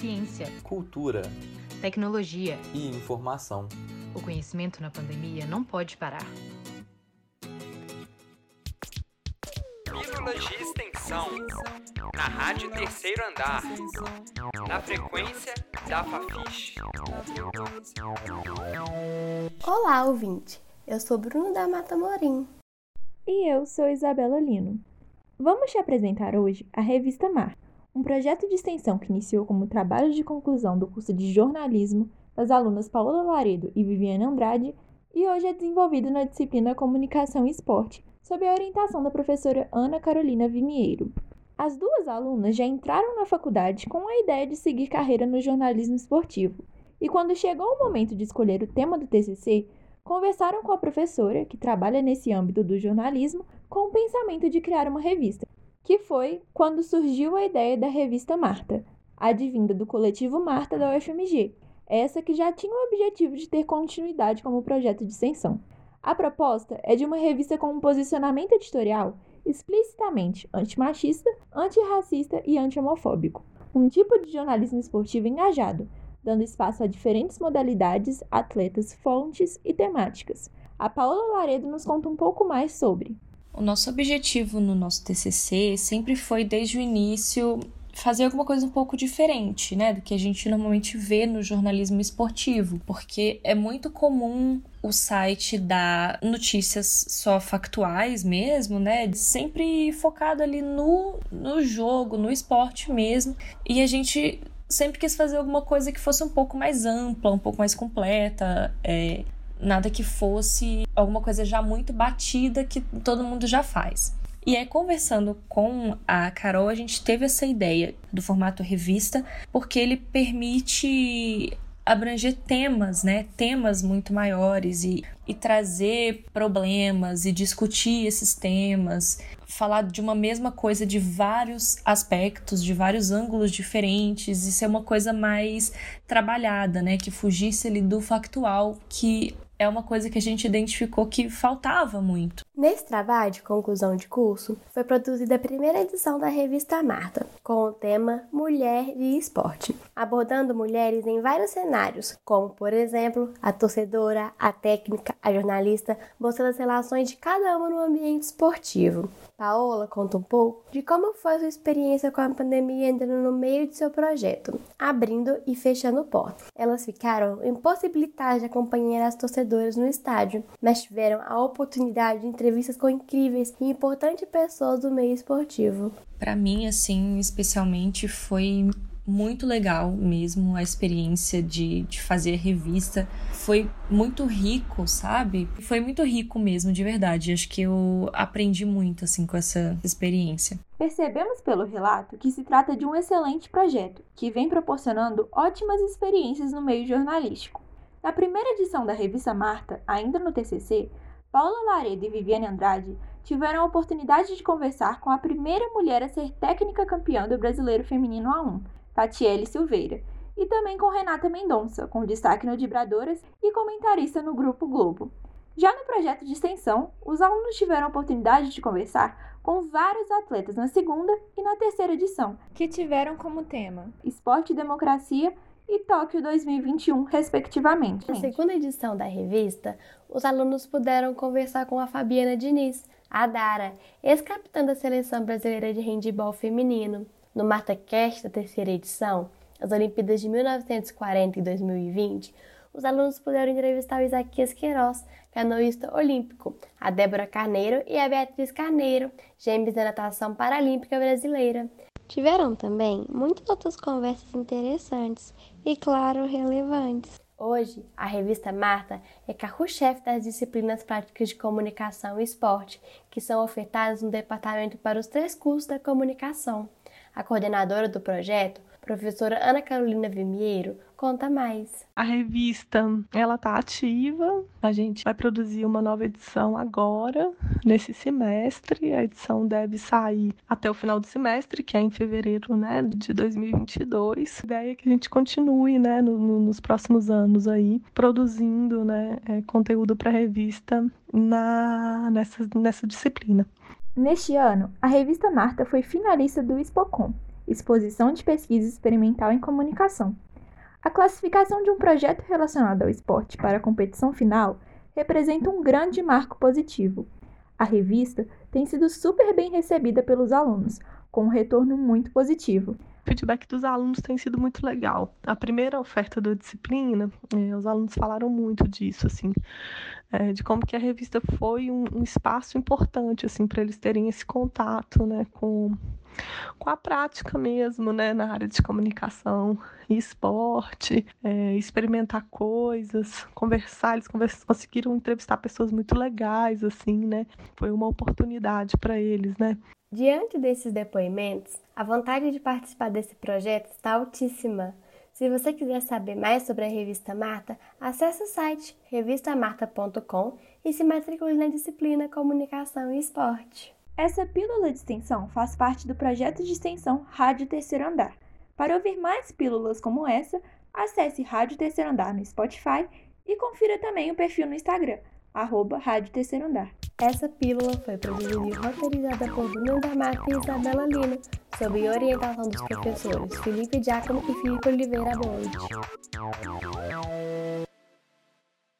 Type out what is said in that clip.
ciência, cultura, tecnologia e informação. O conhecimento na pandemia não pode parar. Pílulas de extensão. Na rádio Terceiro Andar. Na frequência da Fafiche. Olá, ouvinte. Eu sou Bruno da Mata Morim. E eu sou Isabela Lino. Vamos te apresentar hoje a revista Mar, um projeto de extensão que iniciou como trabalho de conclusão do curso de jornalismo das alunas Paola Laredo e Viviane Andrade e hoje é desenvolvido na disciplina Comunicação e Esporte, sob a orientação da professora Ana Carolina Vimieiro. As duas alunas já entraram na faculdade com a ideia de seguir carreira no jornalismo esportivo, e quando chegou o momento de escolher o tema do TCC, conversaram com a professora, que trabalha nesse âmbito do jornalismo, com o pensamento de criar uma revista, que foi quando surgiu a ideia da revista Marta, advinda do coletivo Marta da UFMG, essa que já tinha o objetivo de ter continuidade como projeto de extensão. A proposta é de uma revista com um posicionamento editorial explicitamente antimachista, antirracista e anti-homofóbico. Um tipo de jornalismo esportivo engajado, dando espaço a diferentes modalidades, atletas, fontes e temáticas. A Paola Laredo nos conta um pouco mais sobre. O nosso objetivo no nosso TCC sempre foi, desde o início, fazer alguma coisa um pouco diferente, né, do que a gente normalmente vê no jornalismo esportivo, porque é muito comum o site dar notícias só factuais mesmo, né, sempre focado ali no, no jogo, no esporte mesmo, e a gente sempre quis fazer alguma coisa que fosse um pouco mais ampla, um pouco mais completa, é, nada que fosse alguma coisa já muito batida que todo mundo já faz. E aí, conversando com a Carol, a gente teve essa ideia do formato revista, porque ele permite abranger temas, né? Temas muito maiores e, e trazer problemas e discutir esses temas, falar de uma mesma coisa de vários aspectos, de vários ângulos diferentes e ser uma coisa mais trabalhada, né? Que fugisse ali do factual que é uma coisa que a gente identificou que faltava muito. Nesse trabalho de conclusão de curso, foi produzida a primeira edição da revista Marta, com o tema Mulher e Esporte, abordando mulheres em vários cenários, como, por exemplo, a torcedora, a técnica, a jornalista, mostrando as relações de cada uma no ambiente esportivo. Paola conta um pouco de como foi sua experiência com a pandemia entrando no meio de seu projeto, abrindo e fechando portas. Elas ficaram impossibilitadas de acompanhar as torcedoras no estádio, mas tiveram a oportunidade de entrevistas com incríveis e importantes pessoas do meio esportivo. Para mim, assim, especialmente foi muito legal mesmo a experiência de, de fazer revista. Foi muito rico, sabe? Foi muito rico mesmo, de verdade. Acho que eu aprendi muito, assim, com essa experiência. Percebemos pelo relato que se trata de um excelente projeto, que vem proporcionando ótimas experiências no meio jornalístico. Na primeira edição da revista Marta, ainda no TCC, Paula Laredo e Viviane Andrade tiveram a oportunidade de conversar com a primeira mulher a ser técnica campeã do Brasileiro Feminino A1, Tatiele Silveira, e também com Renata Mendonça, com destaque no Vibradoras e comentarista no Grupo Globo. Já no projeto de extensão, os alunos tiveram a oportunidade de conversar com vários atletas na segunda e na terceira edição, que tiveram como tema Esporte e Democracia e Tóquio 2021, respectivamente. Na segunda edição da revista, os alunos puderam conversar com a Fabiana Diniz, a Dara, ex-capitã da Seleção Brasileira de Handebol Feminino, no MartaCast da terceira edição, as Olimpíadas de 1940 e 2020, os alunos puderam entrevistar o Isaquias Queiroz, canoísta olímpico, a Débora Carneiro e a Beatriz Carneiro, gêmeas da natação paralímpica brasileira. Tiveram também muitas outras conversas interessantes e, claro, relevantes. Hoje, a revista Marta é carro-chefe das disciplinas práticas de comunicação e esporte, que são ofertadas no departamento para os três cursos da comunicação. A coordenadora do projeto, professora Ana Carolina Vimieiro, conta mais. A revista, ela tá ativa. A gente vai produzir uma nova edição agora, nesse semestre. A edição deve sair até o final do semestre, que é em fevereiro, né, de 2022. A ideia é que a gente continue, né, no, no, nos próximos anos aí, produzindo, né, é, conteúdo para revista na nessa nessa disciplina. Neste ano, a revista Marta foi finalista do Expocom exposição de pesquisa experimental em comunicação. A classificação de um projeto relacionado ao esporte para a competição final representa um grande marco positivo. A revista tem sido super bem recebida pelos alunos, com um retorno muito positivo. O feedback dos alunos tem sido muito legal. A primeira oferta da disciplina, eh, os alunos falaram muito disso, assim, eh, de como que a revista foi um, um espaço importante, assim, para eles terem esse contato, né, com com a prática mesmo, né, na área de comunicação e esporte, é, experimentar coisas, conversar. Eles conseguiram entrevistar pessoas muito legais, assim, né? Foi uma oportunidade para eles, né? Diante desses depoimentos, a vontade de participar desse projeto está altíssima. Se você quiser saber mais sobre a revista Marta, acesse o site revistamarta.com e se matricule na disciplina Comunicação e Esporte. Essa pílula de extensão faz parte do projeto de extensão Rádio Terceiro Andar. Para ouvir mais pílulas como essa, acesse Rádio Terceiro Andar no Spotify e confira também o perfil no Instagram, arroba Rádio Terceiro Andar. Essa pílula foi produzida e roteirizada por Bruno da e Isabela Lima, sob orientação dos professores Felipe Giacomo e Felipe Oliveira Boide.